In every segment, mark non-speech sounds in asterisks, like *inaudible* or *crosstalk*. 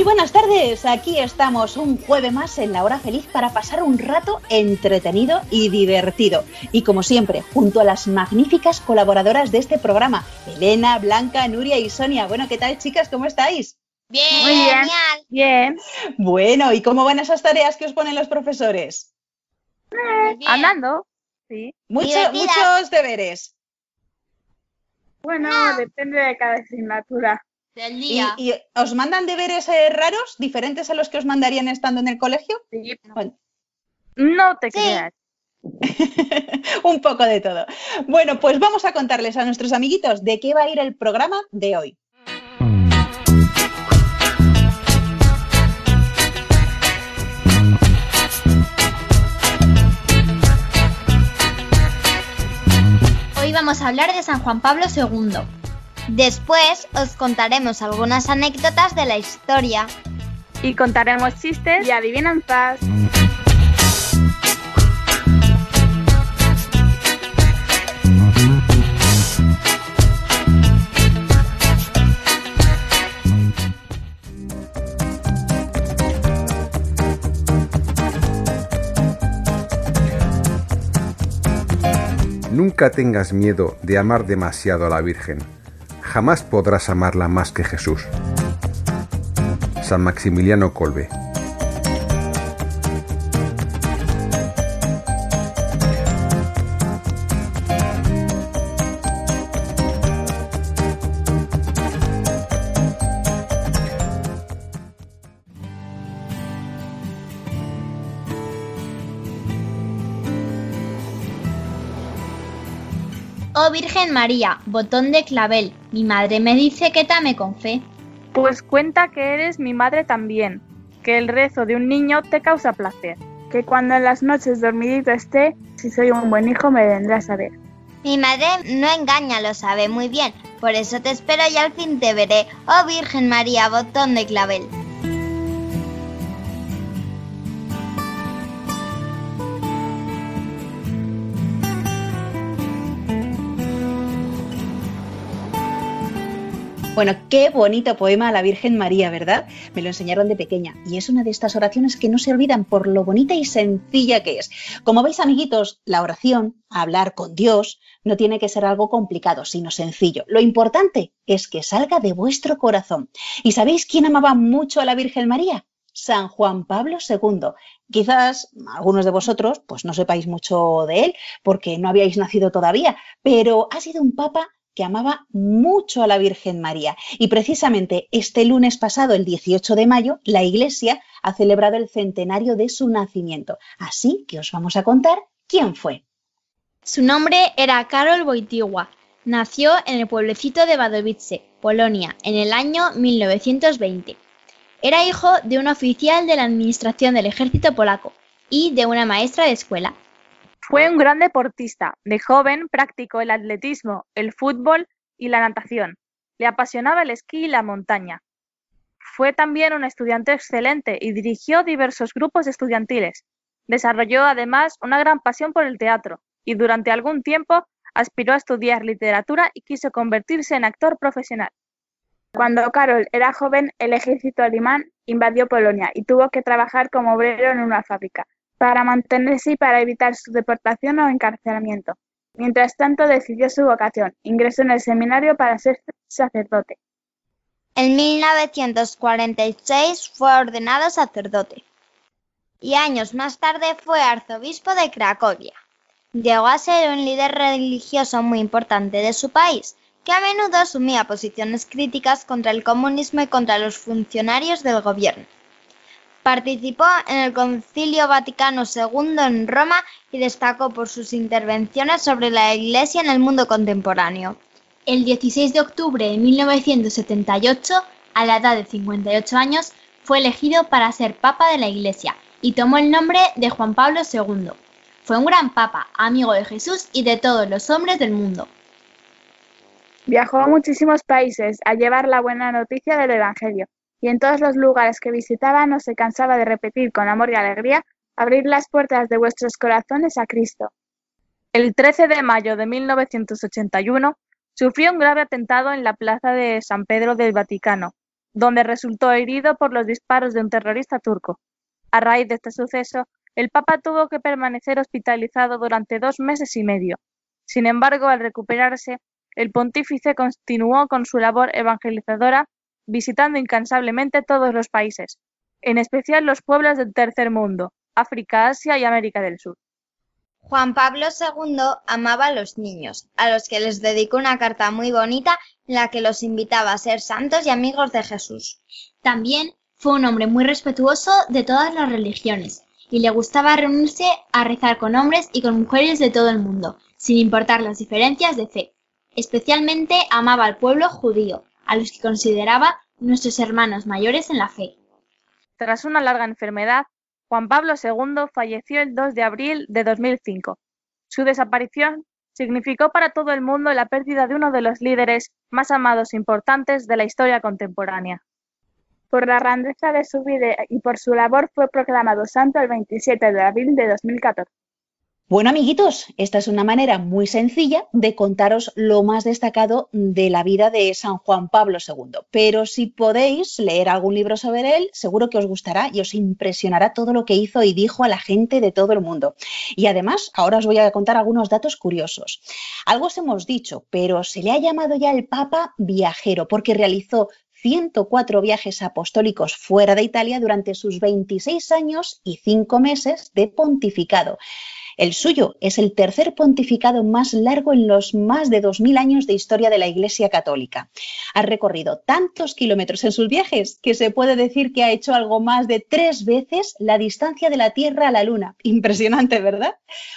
Muy buenas tardes, aquí estamos un jueves más en la hora feliz para pasar un rato entretenido y divertido. Y como siempre, junto a las magníficas colaboradoras de este programa, Elena, Blanca, Nuria y Sonia. Bueno, ¿qué tal chicas? ¿Cómo estáis? Bien, Muy bien. genial. Bien. Bueno, ¿y cómo van esas tareas que os ponen los profesores? Bien. Andando. Sí. Mucho- muchos deberes. Bueno, depende de cada asignatura. Del ¿Y, día. y os mandan deberes eh, raros, diferentes a los que os mandarían estando en el colegio? Sí. Bueno, No te Sí. creas. *laughs* un poco de todo. Bueno, pues vamos a contarles a nuestros amiguitos de qué va a ir el programa de hoy. Hoy vamos a hablar de San Juan Pablo II. Después os contaremos algunas anécdotas de la historia. Y contaremos chistes y adivinanzas. Nunca tengas miedo de amar demasiado a la Virgen. Jamás podrás amarla más que Jesús. San Maximiliano Colbe. Virgen María, botón de clavel, mi madre me dice que tame con fe. Pues cuenta que eres mi madre también, que el rezo de un niño te causa placer, que cuando en las noches dormidito esté, si soy un buen hijo me vendrás a ver. Mi madre no engaña, lo sabe muy bien. Por eso te espero y al fin te veré. Oh Virgen María, botón de clavel. Bueno, qué bonito poema a la Virgen María, ¿verdad? Me lo enseñaron de pequeña y es una de estas oraciones que no se olvidan por lo bonita y sencilla que es. Como veis, amiguitos, la oración, hablar con Dios, no tiene que ser algo complicado, sino sencillo. Lo importante es que salga de vuestro corazón. ¿Y sabéis quién amaba mucho a la Virgen María? San Juan Pablo II. Quizás algunos de vosotros pues no sepáis mucho de él porque no habíais nacido todavía, pero ha sido un papa que amaba mucho a la Virgen María. Y precisamente este lunes pasado, el 18 de mayo, la Iglesia ha celebrado el centenario de su nacimiento. Así que os vamos a contar quién fue. Su nombre era Karol Wojtyła. Nació en el pueblecito de Wadowice, Polonia, en el año 1920. Era hijo de un oficial de la administración del ejército polaco y de una maestra de escuela. Fue un gran deportista. De joven practicó el atletismo, el fútbol y la natación. Le apasionaba el esquí y la montaña. Fue también un estudiante excelente y dirigió diversos grupos estudiantiles. Desarrolló además una gran pasión por el teatro y durante algún tiempo aspiró a estudiar literatura y quiso convertirse en actor profesional. Cuando Karol era joven, el ejército alemán invadió Polonia y tuvo que trabajar como obrero en una fábrica para mantenerse y para evitar su deportación o encarcelamiento. Mientras tanto, decidió su vocación. Ingresó en el seminario para ser sacerdote. En 1946 fue ordenado sacerdote y años más tarde fue arzobispo de Cracovia. Llegó a ser un líder religioso muy importante de su país, que a menudo asumía posiciones críticas contra el comunismo y contra los funcionarios del gobierno. Participó en el Concilio Vaticano II en Roma y destacó por sus intervenciones sobre la Iglesia en el mundo contemporáneo. El 16 de octubre de 1978, a la edad de 58 años, fue elegido para ser Papa de la Iglesia y tomó el nombre de Juan Pablo II. Fue un gran papa, amigo de Jesús y de todos los hombres del mundo. Viajó a muchísimos países a llevar la buena noticia del Evangelio, y en todos los lugares que visitaba no se cansaba de repetir con amor y alegría, abrir las puertas de vuestros corazones a Cristo. El 13 de mayo de 1981 sufrió un grave atentado en la plaza de San Pedro del Vaticano, donde resultó herido por los disparos de un terrorista turco. A raíz de este suceso, el Papa tuvo que permanecer hospitalizado durante dos meses y medio. Sin embargo, al recuperarse, el pontífice continuó con su labor evangelizadora, visitando incansablemente todos los países, en especial los pueblos del tercer mundo, África, Asia y América del Sur. Juan Pablo II amaba a los niños, a los que les dedicó una carta muy bonita en la que los invitaba a ser santos y amigos de Jesús. También fue un hombre muy respetuoso de todas las religiones y le gustaba reunirse a rezar con hombres y con mujeres de todo el mundo, sin importar las diferencias de fe. Especialmente amaba al pueblo judío, a los que consideraba nuestros hermanos mayores en la fe. Tras una larga enfermedad, Juan Pablo II falleció el 2 de abril de 2005. Su desaparición significó para todo el mundo la pérdida de uno de los líderes más amados e importantes de la historia contemporánea. Por la grandeza de su vida y por su labor fue proclamado santo el 27 de abril de 2014. Bueno, amiguitos, esta es una manera muy sencilla de contaros lo más destacado de la vida de San Juan Pablo II. Pero si podéis leer algún libro sobre él, seguro que os gustará y os impresionará todo lo que hizo y dijo a la gente de todo el mundo. Y además, ahora os voy a contar algunos datos curiosos. Algo os hemos dicho, pero se le ha llamado ya el Papa viajero porque realizó 104 viajes apostólicos fuera de Italia durante sus 26 años y 5 meses de pontificado. El suyo es el tercer pontificado más largo en los más de 2.000 años de historia de la Iglesia Católica. Ha recorrido tantos kilómetros en sus viajes que se puede decir que ha hecho algo más de tres veces la distancia de la Tierra a la Luna. *laughs* Impresionante, ¿verdad?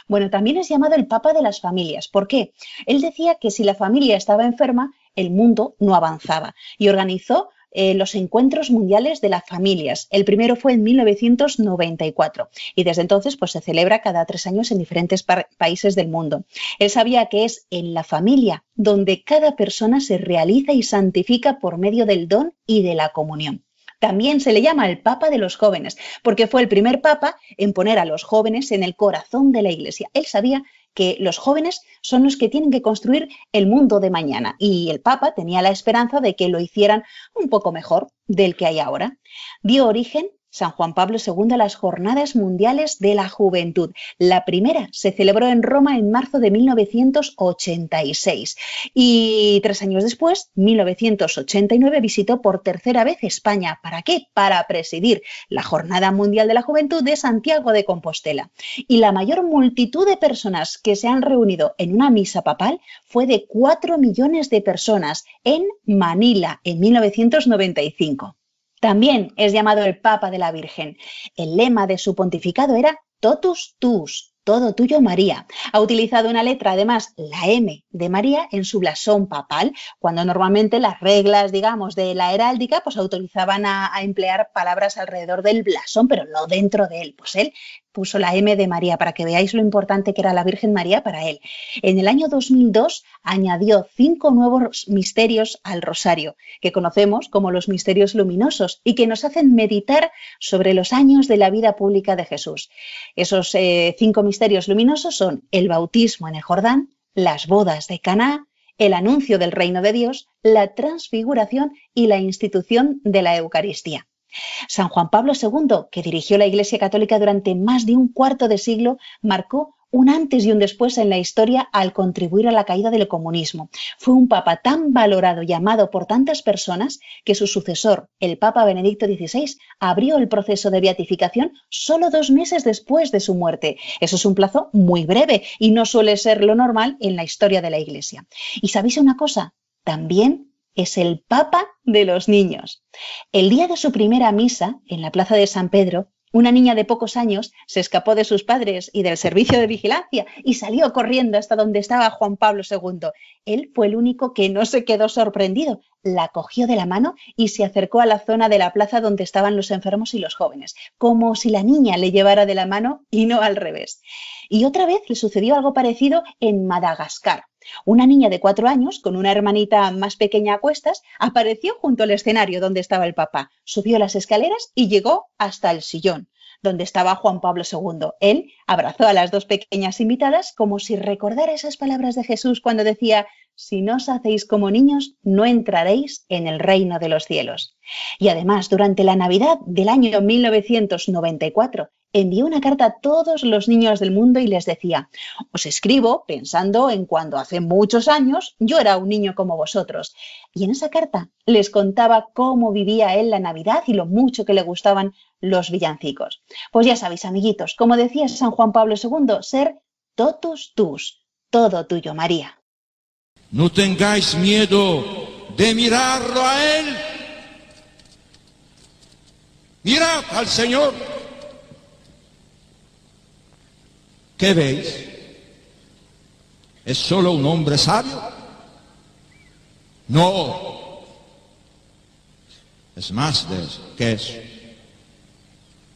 Bueno, también es llamado el Papa de las Familias. ¿Por qué? Él decía que si la familia estaba enferma, el mundo no avanzaba y organizó eh, los encuentros mundiales de las familias. El primero fue en 1994 y desde entonces pues, se celebra cada tres años en diferentes países del mundo. Él sabía que es en la familia donde cada persona se realiza y santifica por medio del don y de la comunión. También se le llama el Papa de los jóvenes, porque fue el primer Papa en poner a los jóvenes en el corazón de la Iglesia. Él sabía que los jóvenes son los que tienen que construir el mundo de mañana y el Papa tenía la esperanza de que lo hicieran un poco mejor del que hay ahora. Dio origen San Juan Pablo II las Jornadas Mundiales de la Juventud. La primera se celebró en Roma en marzo de 1986 y tres años después, 1989, visitó por tercera vez España. ¿Para qué? Para presidir la Jornada Mundial de la Juventud de Santiago de Compostela. Y la mayor multitud de personas que se han reunido en una misa papal fue de 4 millones de personas en Manila en 1995. También es llamado el Papa de la Virgen. El lema de su pontificado era Totus Tus, todo tuyo María. Ha utilizado una letra, además, la M de María en su blasón papal, cuando normalmente las reglas, digamos, de la heráldica, pues autorizaban a, a emplear palabras alrededor del blasón, pero no dentro de él. Pues él puso la M de María para que veáis lo importante que era la Virgen María para él. En el año 2002 añadió cinco nuevos misterios al rosario, que conocemos como los misterios luminosos y que nos hacen meditar sobre los años de la vida pública de Jesús. Esos eh, cinco misterios luminosos son el bautismo en el Jordán, las bodas de Caná, el anuncio del reino de Dios, la transfiguración y la institución de la Eucaristía. San Juan Pablo II, que dirigió la Iglesia Católica durante más de un cuarto de siglo, marcó un antes y un después en la historia al contribuir a la caída del comunismo. Fue un papa tan valorado y amado por tantas personas que su sucesor, el Papa Benedicto XVI, abrió el proceso de beatificación solo dos meses después de su muerte. Eso es un plazo muy breve y no suele ser lo normal en la historia de la Iglesia. ¿Y sabéis una cosa? También es el Papa de los niños. El día de su primera misa, en la Plaza de San Pedro, una niña de pocos años se escapó de sus padres y del servicio de vigilancia y salió corriendo hasta donde estaba Juan Pablo II. Él fue el único que no se quedó sorprendido la cogió de la mano y se acercó a la zona de la plaza donde estaban los enfermos y los jóvenes, como si la niña le llevara de la mano y no al revés. Y otra vez le sucedió algo parecido en Madagascar. Una niña de cuatro años, con una hermanita más pequeña a cuestas, apareció junto al escenario donde estaba el papá, subió las escaleras y llegó hasta el sillón donde estaba Juan Pablo II. Él abrazó a las dos pequeñas invitadas como si recordara esas palabras de Jesús cuando decía, si no os hacéis como niños, no entraréis en el reino de los cielos. Y además, durante la Navidad del año 1994, envió una carta a todos los niños del mundo y les decía, os escribo pensando en cuando hace muchos años yo era un niño como vosotros. Y en esa carta les contaba cómo vivía él la Navidad y lo mucho que le gustaban los villancicos. Pues ya sabéis, amiguitos, como decía San Juan Pablo II, ser totus tus, todo tuyo, María. No tengáis miedo de mirarlo a Él. Mirad al Señor. ¿Qué veis? ¿Es solo un hombre sabio? No. Es más de eso, que eso.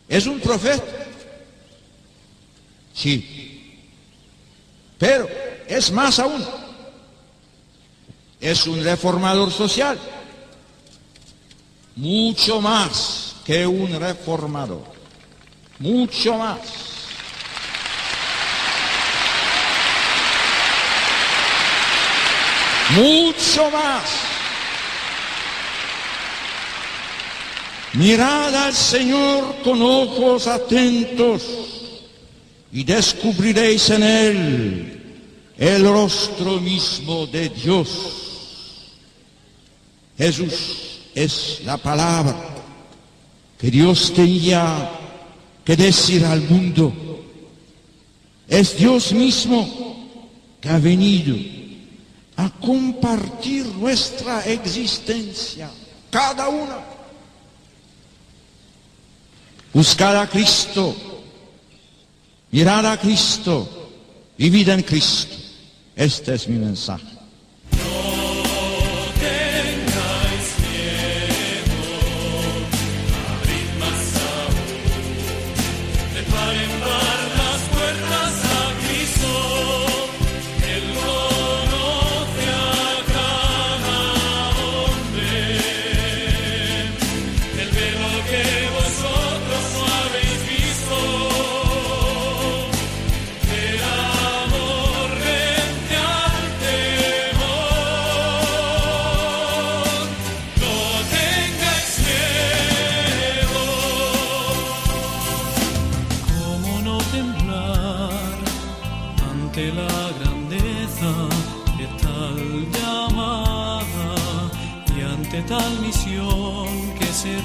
¿Es un profeta? Sí. Pero es más aún es un reformador social, mucho más que un reformador, mucho más. Mucho más. Mirad al Señor con ojos atentos y descubriréis en Él el rostro mismo de Dios. Jesús es la palabra que Dios tenía que decir al mundo. Es Dios mismo que ha venido a compartir nuestra existencia, cada una. Buscar a Cristo, mirar a Cristo, vivir en Cristo. Este es mi mensaje.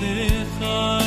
De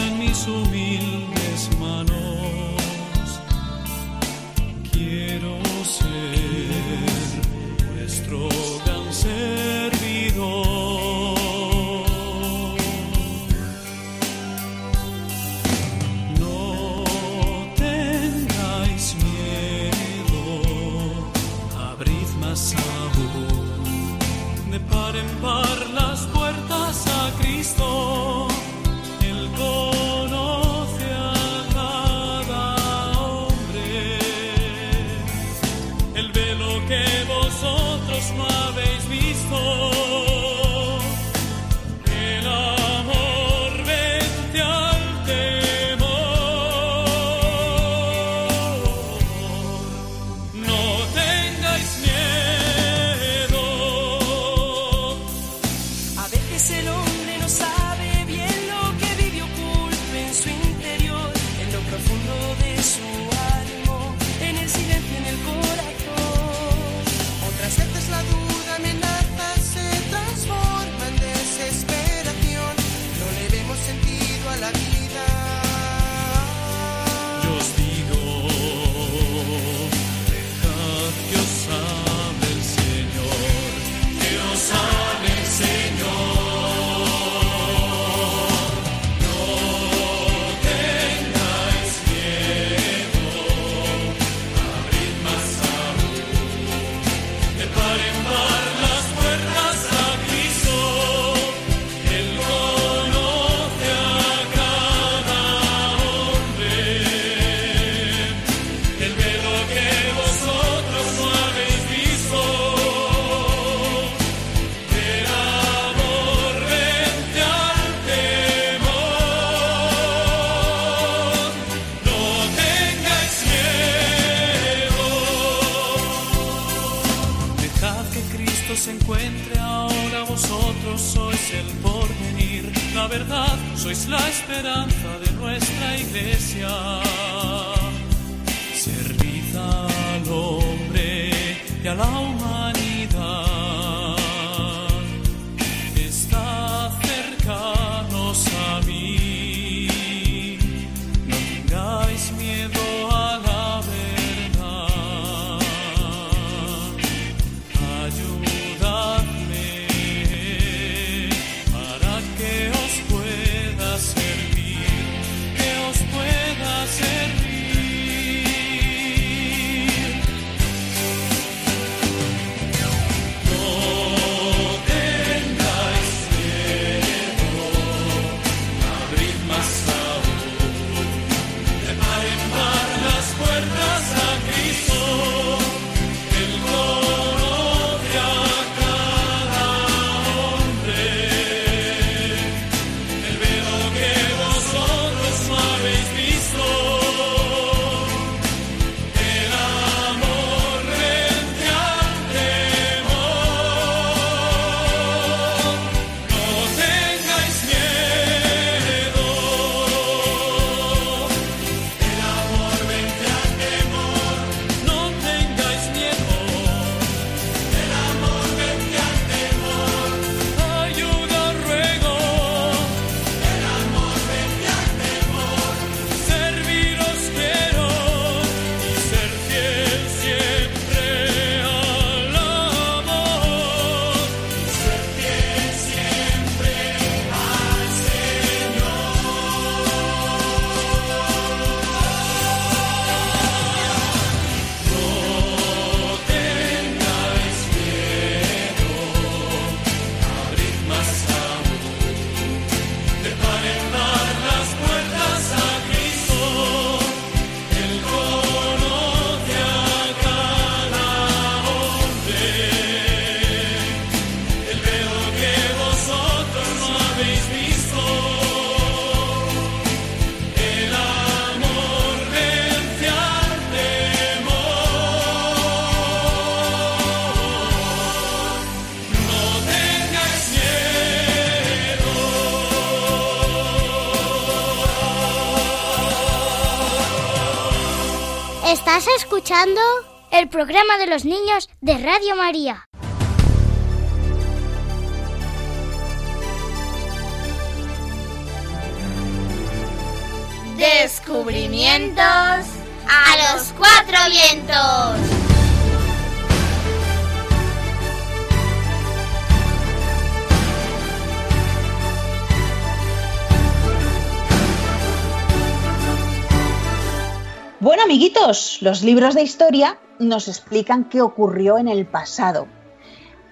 escuchando el programa de los niños de Radio María. Amiguitos, los libros de historia nos explican qué ocurrió en el pasado.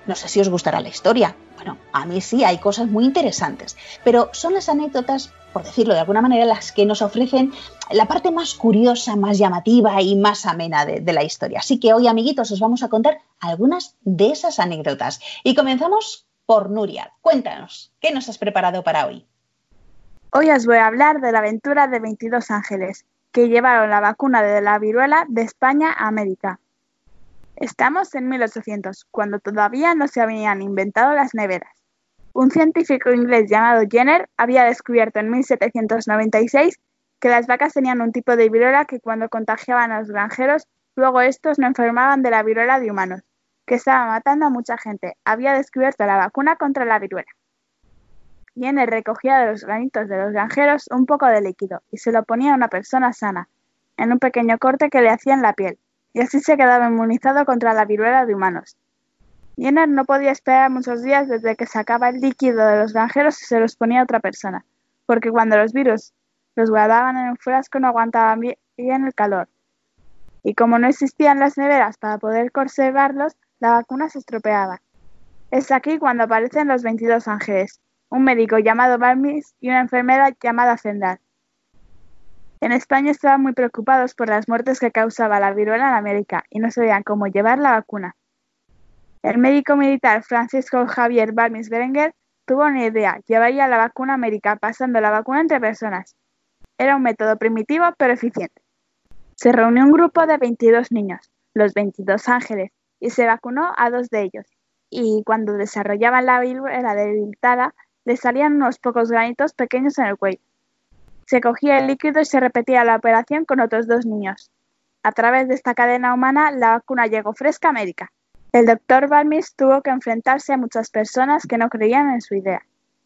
No sé si os gustará la historia. Bueno, a mí sí, hay cosas muy interesantes, pero son las anécdotas, por decirlo de alguna manera, las que nos ofrecen la parte más curiosa, más llamativa y más amena de, la historia. Así que hoy, amiguitos, os vamos a contar algunas de esas anécdotas. Y comenzamos por Nuria. Cuéntanos, ¿qué nos has preparado para hoy? Hoy os voy a hablar de la aventura de 22 ángeles que llevaron la vacuna de la viruela de España a América. Estamos en 1800, cuando todavía no se habían inventado las neveras. Un científico inglés llamado Jenner había descubierto en 1796 que las vacas tenían un tipo de viruela que cuando contagiaban a los granjeros, luego estos no enfermaban de la viruela de humanos, que estaba matando a mucha gente. Había descubierto la vacuna contra la viruela. Jenner recogía de los granitos de los granjeros un poco de líquido y se lo ponía a una persona sana, en un pequeño corte que le hacía en la piel, y así se quedaba inmunizado contra la viruela de humanos. Jenner no podía esperar muchos días desde que sacaba el líquido de los granjeros y se los ponía a otra persona, porque cuando los virus los guardaban en un frasco no aguantaban bien el calor. Y como no existían las neveras para poder conservarlos, la vacuna se estropeaba. Es aquí cuando aparecen los 22 ángeles, un médico llamado Balmis y una enfermera llamada Zendar. En España estaban muy preocupados por las muertes que causaba la viruela en América y no sabían cómo llevar la vacuna. El médico militar Francisco Javier Balmis Berenguer tuvo una idea, llevaría la vacuna a América pasando la vacuna entre personas. Era un método primitivo pero eficiente. Se reunió un grupo de 22 niños, los 22 ángeles, y se vacunó a dos de ellos. Y cuando desarrollaban la viruela debilitada, le salían unos pocos granitos pequeños en el cuello. Se cogía el líquido y se repetía la operación con otros dos niños. A través de esta cadena humana, la vacuna llegó fresca a América. El doctor Balmis tuvo que enfrentarse a muchas personas que no creían en su idea.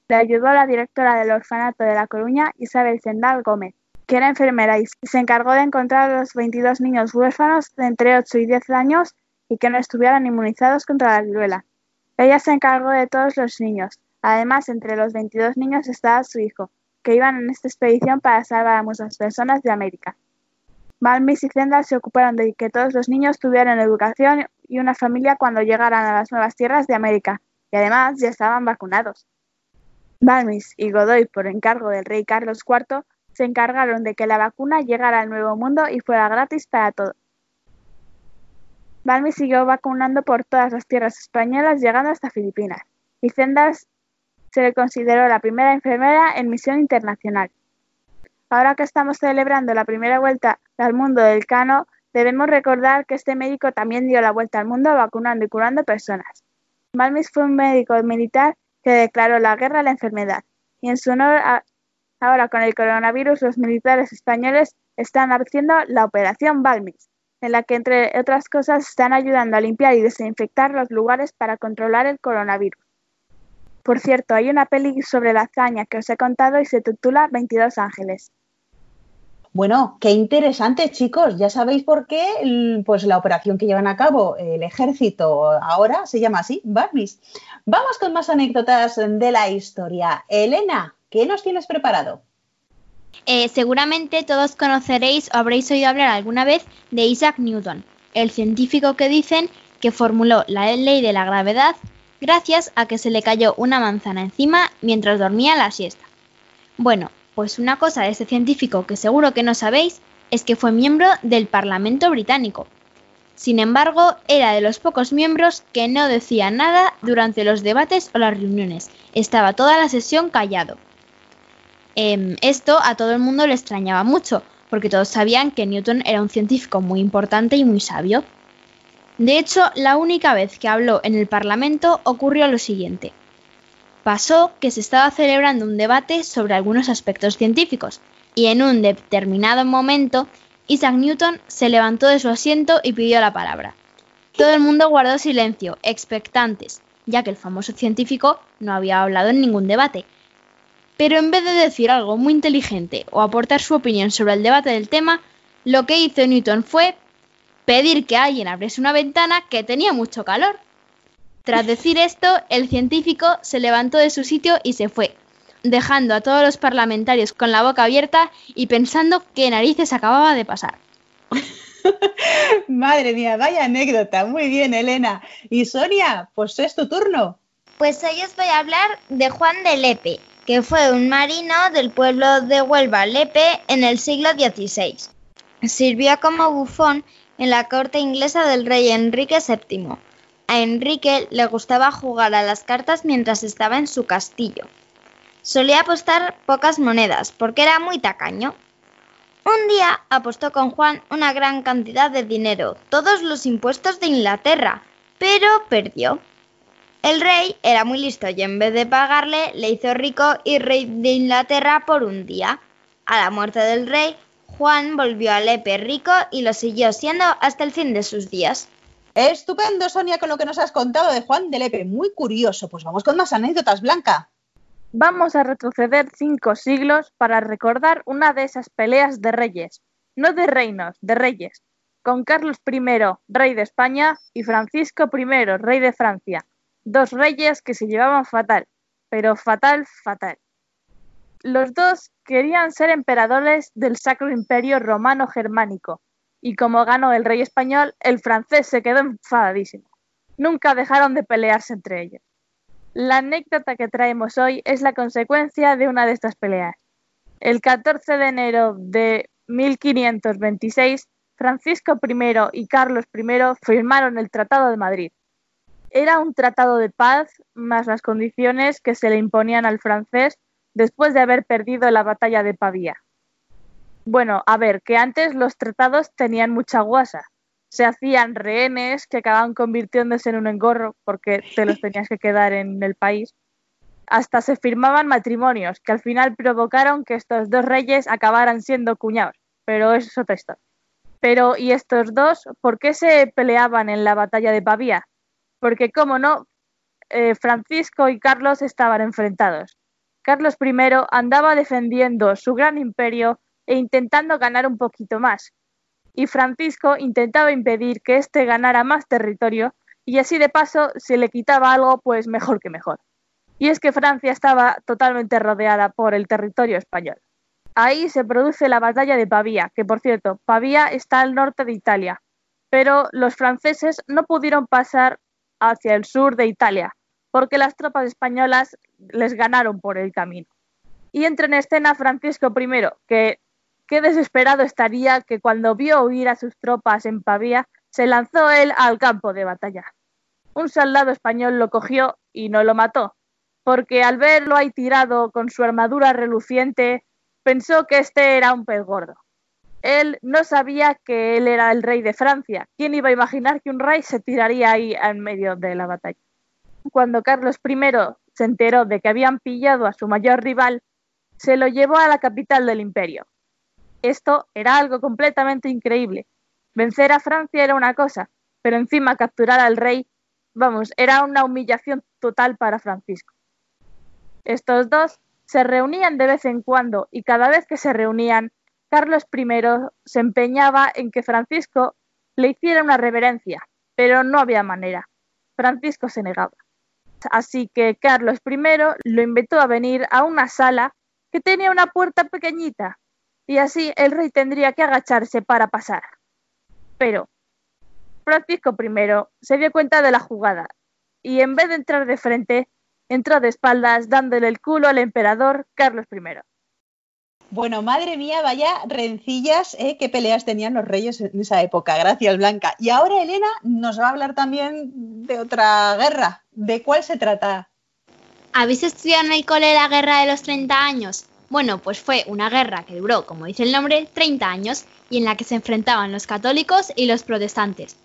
Le ayudó la directora del orfanato de La Coruña, Isabel Zendal Gómez, que era enfermera y se encargó de encontrar a los 22 niños huérfanos de entre 8 y 10 años y que no estuvieran inmunizados contra la viruela. Ella se encargó de todos los niños. Además, entre los 22 niños estaba su hijo, que iban en esta expedición para salvar a muchas personas de América. Balmis y Zendal se ocuparon de que todos los niños tuvieran educación y una familia cuando llegaran a las nuevas tierras de América, y además ya estaban vacunados. Balmis y Godoy, por encargo del rey Carlos IV, se encargaron de que la vacuna llegara al Nuevo Mundo y fuera gratis para todos. Balmi siguió vacunando por todas las tierras españolas, llegando hasta Filipinas, y Zendas se le consideró la primera enfermera en misión internacional. Ahora que estamos celebrando la primera vuelta al mundo del cano, debemos recordar que este médico también dio la vuelta al mundo vacunando y curando personas. Balmis fue un médico militar que declaró la guerra a la enfermedad, y en su honor, ahora con el coronavirus, los militares españoles están haciendo la Operación Balmis, en la que, entre otras cosas, están ayudando a limpiar y desinfectar los lugares para controlar el coronavirus. Por cierto, hay una peli sobre la hazaña que os he contado y se titula 22 ángeles. Bueno, qué interesante, chicos. Ya sabéis por qué pues la operación que llevan a cabo el ejército ahora se llama así, Barbies. Vamos con más anécdotas de la historia. Elena, ¿qué nos tienes preparado? Eh, seguramente todos conoceréis o habréis oído hablar alguna vez de Isaac Newton, el científico que dicen que formuló la ley de la gravedad gracias a que se le cayó una manzana encima mientras dormía la siesta. Bueno, pues una cosa de este científico que seguro que no sabéis es que fue miembro del Parlamento británico. Sin embargo, era de los pocos miembros que no decía nada durante los debates o las reuniones. Estaba toda la sesión callado. Em, esto a todo el mundo le extrañaba mucho, porque todos sabían que Newton era un científico muy importante y muy sabio. De hecho, la única vez que habló en el Parlamento ocurrió lo siguiente. Pasó que se estaba celebrando un debate sobre algunos aspectos científicos, y en un determinado momento Isaac Newton se levantó de su asiento y pidió la palabra. Todo el mundo guardó silencio, expectantes, ya que el famoso científico no había hablado en ningún debate, pero en vez de decir algo muy inteligente o aportar su opinión sobre el debate del tema, lo que hizo Newton fue pedir que alguien abriese una ventana que tenía mucho calor. Tras decir esto, el científico se levantó de su sitio y se fue, dejando a todos los parlamentarios con la boca abierta y pensando qué narices acababa de pasar. *laughs* Madre mía, vaya anécdota. Muy bien, Elena. Y Sonia, pues es tu turno. Pues hoy os voy a hablar de Juan de Lepe, que fue un marino del pueblo de Huelva, Lepe, en el siglo XVI. Sirvió como bufón en la corte inglesa del rey Enrique VII. A Enrique le gustaba jugar a las cartas mientras estaba en su castillo. Solía apostar pocas monedas porque era muy tacaño. Un día apostó con Juan una gran cantidad de dinero, todos los impuestos de Inglaterra, pero perdió. El rey era muy listo y en vez de pagarle le hizo rico y rey de Inglaterra por un día. A la muerte del rey, Juan volvió a Lepe rico y lo siguió siendo hasta el fin de sus días. Estupendo, Sonia, con lo que nos has contado de Juan de Lepe. Muy curioso. Pues vamos con más anécdotas, Blanca. Vamos a retroceder cinco siglos para recordar una de esas peleas de reyes, no de reinos, de reyes, con Carlos I, rey de España, y Francisco I, rey de Francia, dos reyes que se llevaban fatal, pero fatal, fatal. Los dos querían ser emperadores del Sacro Imperio Romano Germánico, y como ganó el rey español, el francés se quedó enfadadísimo. Nunca dejaron de pelearse entre ellos. La anécdota que traemos hoy es la consecuencia de una de estas peleas. El 14 de enero de 1526, Francisco I y Carlos I firmaron el Tratado de Madrid, era un tratado de paz más las condiciones que se le imponían al francés después de haber perdido la batalla de Pavía. Bueno, a ver, que antes los tratados tenían mucha guasa. Se hacían rehenes que acababan convirtiéndose en un engorro porque te los tenías que quedar en el país. hasta se firmaban matrimonios que al final provocaron que estos dos reyes acabaran siendo cuñados, pero eso es otra historia. Pero, ¿y estos dos por qué se peleaban en la batalla de Pavía? Porque, como no, eh, Francisco y Carlos estaban enfrentados. Carlos I andaba defendiendo su gran imperio e intentando ganar un poquito más. Y Francisco intentaba impedir que éste ganara más territorio y así de paso se le quitaba algo, pues mejor que mejor. Y es que Francia estaba totalmente rodeada por el territorio español. Ahí se produce la batalla de Pavía, que por cierto, Pavía está al norte de Italia, pero los franceses no pudieron pasar hacia el sur de Italia, porque las tropas españolas les ganaron por el camino. Y entra en escena Francisco I, que qué desesperado estaría que cuando vio huir a sus tropas en Pavía, se lanzó él al campo de batalla. Un soldado español lo cogió y no lo mató, porque al verlo ahí tirado con su armadura reluciente, pensó que este era un pez gordo. Él no sabía que él era el rey de Francia. ¿Quién iba a imaginar que un rey se tiraría ahí en medio de la batalla? Cuando Carlos I se enteró de que habían pillado a su mayor rival, se lo llevó a la capital del imperio. Esto era algo completamente increíble. Vencer a Francia era una cosa, pero encima capturar al rey, vamos, era una humillación total para Francisco. Estos dos se reunían de vez en cuando y cada vez que se reunían, Carlos I se empeñaba en que Francisco le hiciera una reverencia, pero no había manera. Francisco se negaba. Así que Carlos I lo invitó a venir a una sala que tenía una puerta pequeñita y así el rey tendría que agacharse para pasar. Pero Francisco I se dio cuenta de la jugada y en vez de entrar de frente, entró de espaldas dándole el culo al emperador Carlos I. Bueno, madre mía, vaya rencillas, ¿eh? qué peleas tenían los reyes en esa época. Gracias, Blanca. Y ahora Elena nos va a hablar también de otra guerra. ¿De cuál se trata? ¿Habéis estudiado en el cole la guerra de los 30 años? Bueno, pues fue una guerra que duró, como dice el nombre, 30 años y en la que se enfrentaban los católicos y los protestantes.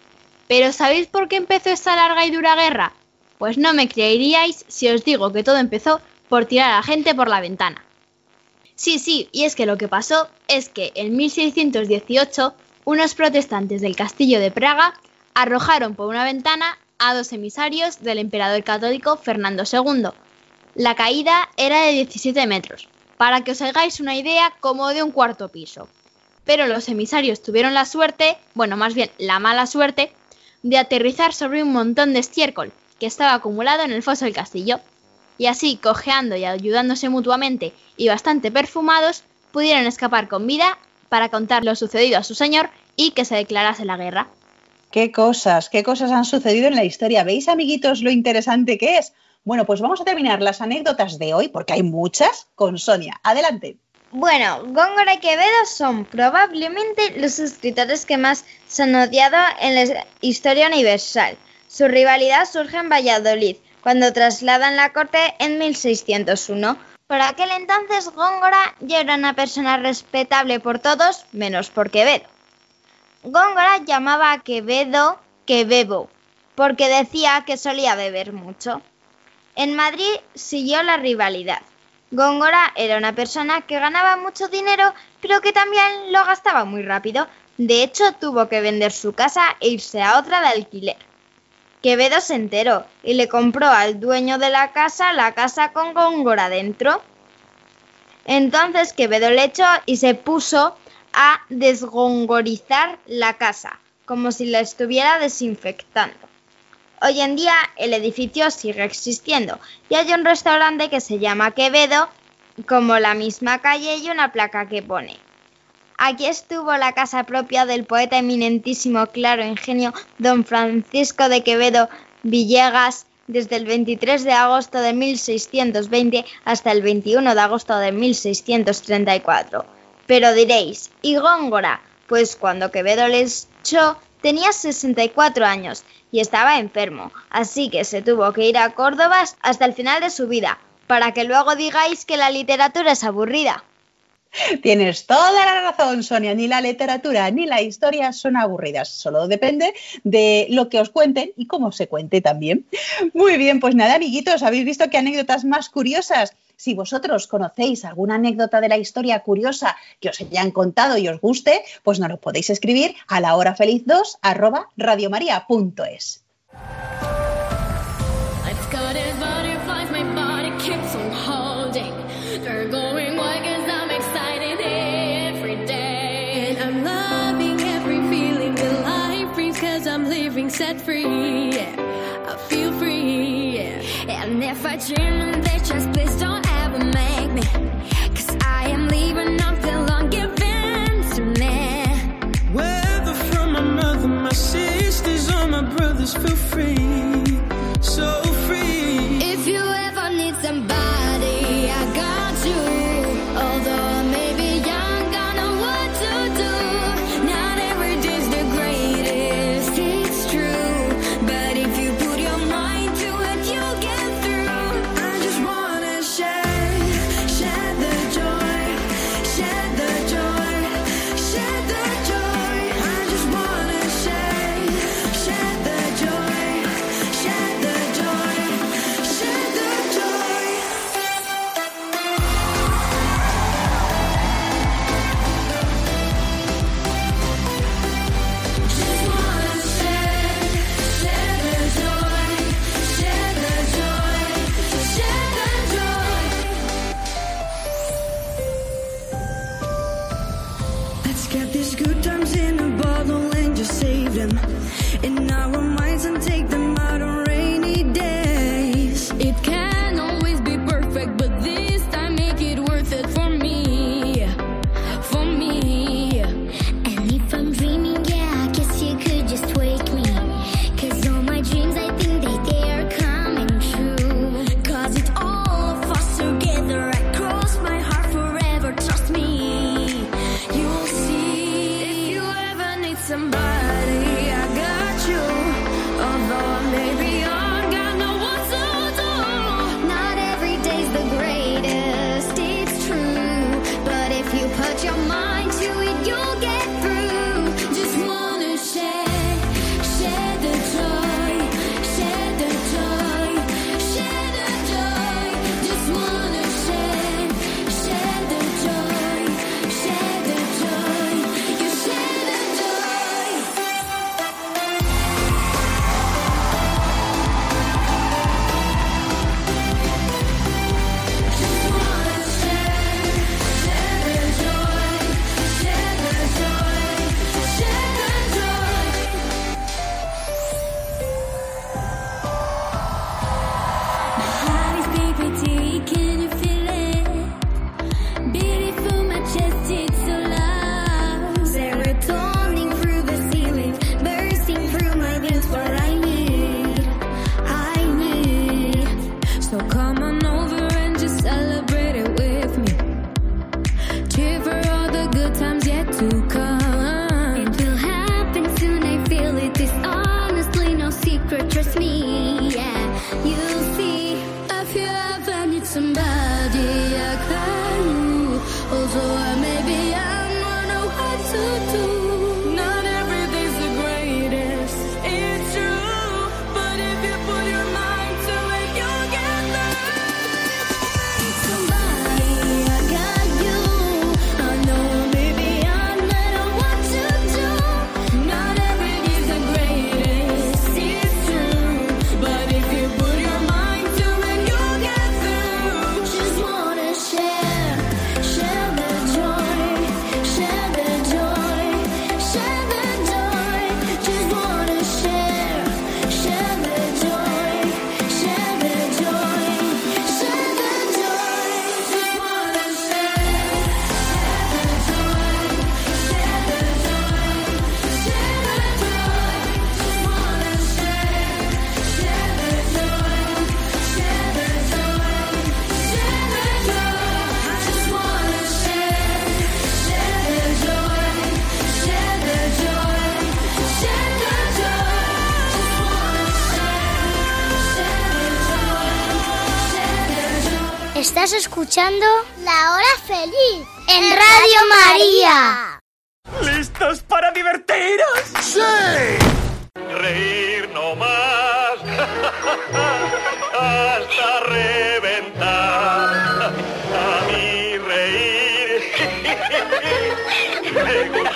Pero ¿sabéis por qué empezó esta larga y dura guerra? Pues no me creeríais si os digo que todo empezó por tirar a la gente por la ventana. Sí, sí, y es que lo que pasó es que en 1618 unos protestantes del castillo de Praga arrojaron por una ventana a dos emisarios del emperador católico Fernando II. La caída era de 17 metros, para que os hagáis una idea como de un cuarto piso. Pero los emisarios tuvieron la suerte, bueno, más bien la mala suerte, de aterrizar sobre un montón de estiércol, que estaba acumulado en el foso del castillo, y así, cojeando y ayudándose mutuamente y bastante perfumados, pudieron escapar con vida para contar lo sucedido a su señor y que se declarase la guerra. ¿Qué cosas, qué cosas han sucedido en la historia? ¿Veis, amiguitos, lo interesante que es? Bueno, pues vamos a terminar las anécdotas de hoy, porque hay muchas, con Sonia. Adelante. Bueno, Góngora y Quevedo son probablemente los escritores que más se han odiado en la historia universal. Su rivalidad surge en Valladolid, cuando trasladan la corte en 1601. Por aquel entonces Góngora ya era una persona respetable por todos, menos por Quevedo. Góngora llamaba a Quevedo Quebebo, porque decía que solía beber mucho. En Madrid siguió la rivalidad. Góngora era una persona que ganaba mucho dinero, pero que también lo gastaba muy rápido. De hecho, tuvo que vender su casa e irse a otra de alquiler. Quevedo se enteró y le compró al dueño de la casa la casa con Góngora dentro. Entonces Quevedo le echó y se puso a desgongorizar la casa, como si la estuviera desinfectando. Hoy en día el edificio sigue existiendo y hay un restaurante que se llama Quevedo, como la misma calle y una placa que pone Aquí estuvo la casa propia del poeta eminentísimo claro ingenio don Francisco de Quevedo Villegas desde el 23 de agosto de 1620 hasta el 21 de agosto de 1634. Pero diréis, ¿y Góngora? Pues cuando Quevedo les echó tenía 64 años y estaba enfermo, así que se tuvo que ir a Córdoba hasta el final de su vida, para que luego digáis que la literatura es aburrida. Tienes toda la razón, Sonia. Ni la literatura ni la historia son aburridas. Solo depende de lo que os cuenten y cómo se cuente también. Muy bien, pues nada, amiguitos, habéis visto qué anécdotas más curiosas. Si vosotros conocéis alguna anécdota de la historia curiosa que os hayan contado y os guste, pues nos lo podéis escribir a la hora feliz 2 arroba radiomaria.es. set I feel free. And. others feel free. So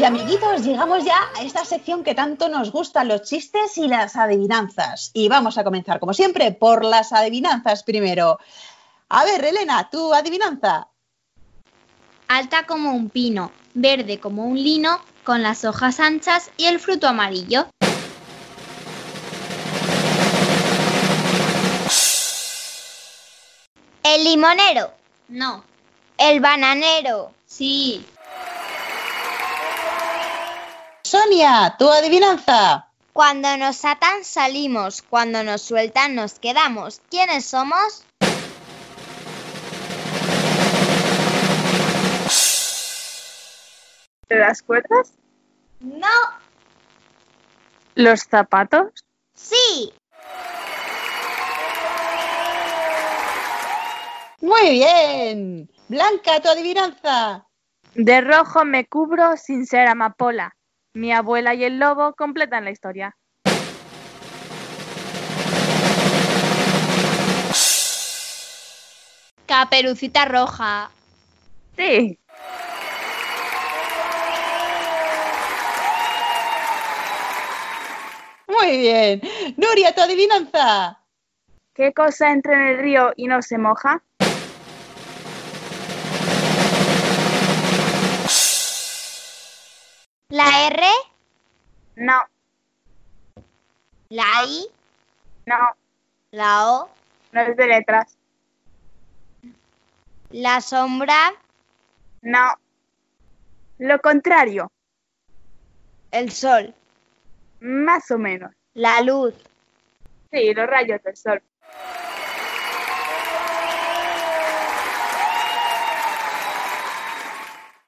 Y amiguitos, llegamos ya a esta sección que tanto nos gustan los chistes y las adivinanzas. Y vamos a comenzar, como siempre, por las adivinanzas primero. A ver, Elena, tu adivinanza. Alta como un pino, verde como un lino, con las hojas anchas y el fruto amarillo. El limonero. No. El bananero. Sí. Sonia, tu adivinanza. Cuando nos atan salimos, cuando nos sueltan nos quedamos. ¿Quiénes somos? ¿De las cuerdas? No. ¿Los zapatos? Sí. Muy bien. Blanca, tu adivinanza. De rojo me cubro sin ser amapola. Mi abuela y el lobo completan la historia. Caperucita roja. Sí. Muy bien. Nuria, tu adivinanza. ¿Qué cosa entra en el río y no se moja? R. No, La I. no, La O. no es de letras. La sombra. No. Lo contrario, El sol. más o menos. La luz. Sí, los rayos del sol.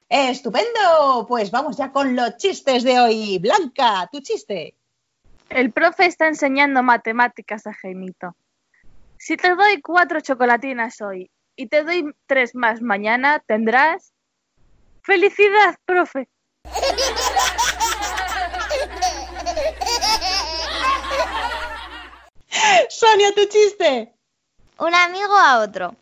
Estupendo. Pues vamos ya con los chistes de hoy. Blanca, tu chiste. El profe está enseñando matemáticas a Jaimito. Si te doy cuatro chocolatinas hoy y te doy tres más mañana, tendrás... ¡Felicidad, profe! *laughs* Sonia, tu chiste. Un amigo a otro.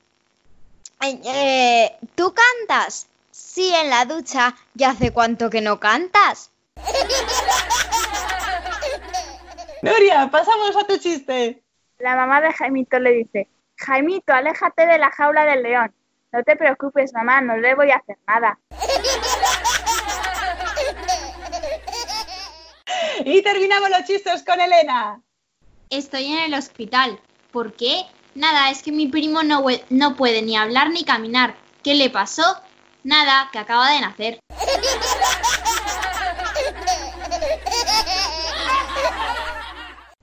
Eh, eh, ¿Tú cantas? Sí, en la ducha. ¿Ya hace cuánto que no cantas? *laughs* Nuria, pasamos a tu chiste. La mamá de Jaimito le dice, Jaimito, aléjate de la jaula del león. No te preocupes, mamá, no le voy a hacer nada. Y terminamos los chistes con Elena. Estoy en el hospital. ¿Por qué? Nada, es que mi primo no, no puede ni hablar ni caminar. ¿Qué le pasó? Nada, que acaba de nacer.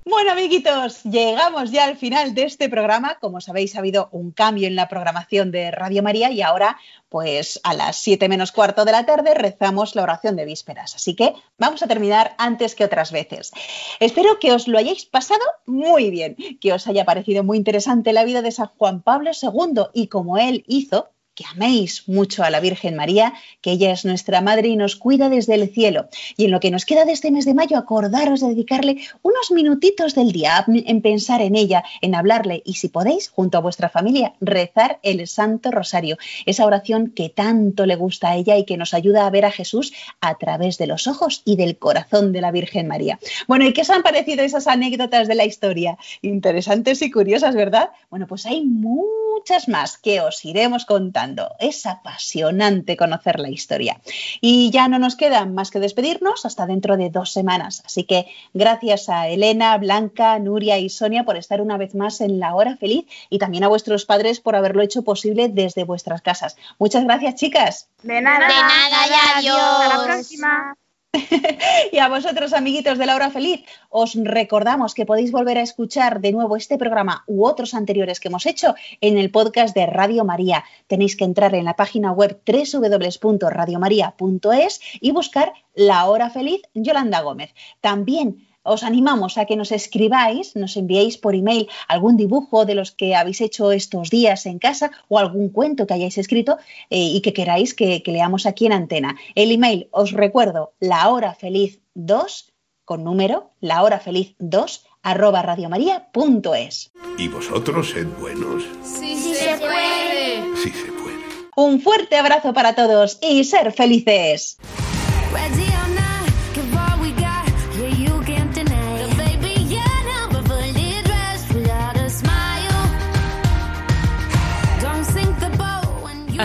Bueno, amiguitos, llegamos ya al final de este programa. Como sabéis, ha habido un cambio en la programación de Radio María y ahora, pues a las 7 menos cuarto de la tarde, rezamos la oración de vísperas. Así que vamos a terminar antes que otras veces. Espero que os lo hayáis pasado muy bien, que os haya parecido muy interesante la vida de San Juan Pablo II y como él hizo, que améis mucho a la Virgen María, que ella es nuestra madre y nos cuida desde el cielo. Y en lo que nos queda de este mes de mayo, acordaros de dedicarle unos minutitos del día en pensar en ella, en hablarle y si podéis, junto a vuestra familia, rezar el Santo Rosario, esa oración que tanto le gusta a ella y que nos ayuda a ver a Jesús a través de los ojos y del corazón de la Virgen María. Bueno, ¿y qué os han parecido esas anécdotas de la historia? Interesantes y curiosas, ¿verdad? Bueno, pues hay muchas más que os iremos contando. Es apasionante conocer la historia. Y ya no nos queda más que despedirnos hasta dentro de dos semanas. Así que gracias a Elena, Blanca, Nuria y Sonia por estar una vez más en la hora feliz y también a vuestros padres por haberlo hecho posible desde vuestras casas. Muchas gracias, chicas. De nada. De nada y adiós. Hasta la próxima. *laughs* Y a vosotros, amiguitos de la hora feliz, os recordamos que podéis volver a escuchar de nuevo este programa u otros anteriores que hemos hecho en el podcast de Radio María. Tenéis que entrar en la página web www.radiomaria.es y buscar La hora feliz Yolanda Gómez. También os animamos a que nos escribáis, nos enviéis por email algún dibujo de los que habéis hecho estos días en casa o algún cuento que hayáis escrito eh, y que queráis que, que, leamos aquí en antena. El email, os recuerdo, la hora feliz 2 con número, la hora feliz 2 arroba radiomaria.es. ¿Y vosotros sed buenos? Sí, sí se puede. Sí se puede. Un fuerte abrazo para todos y ser felices.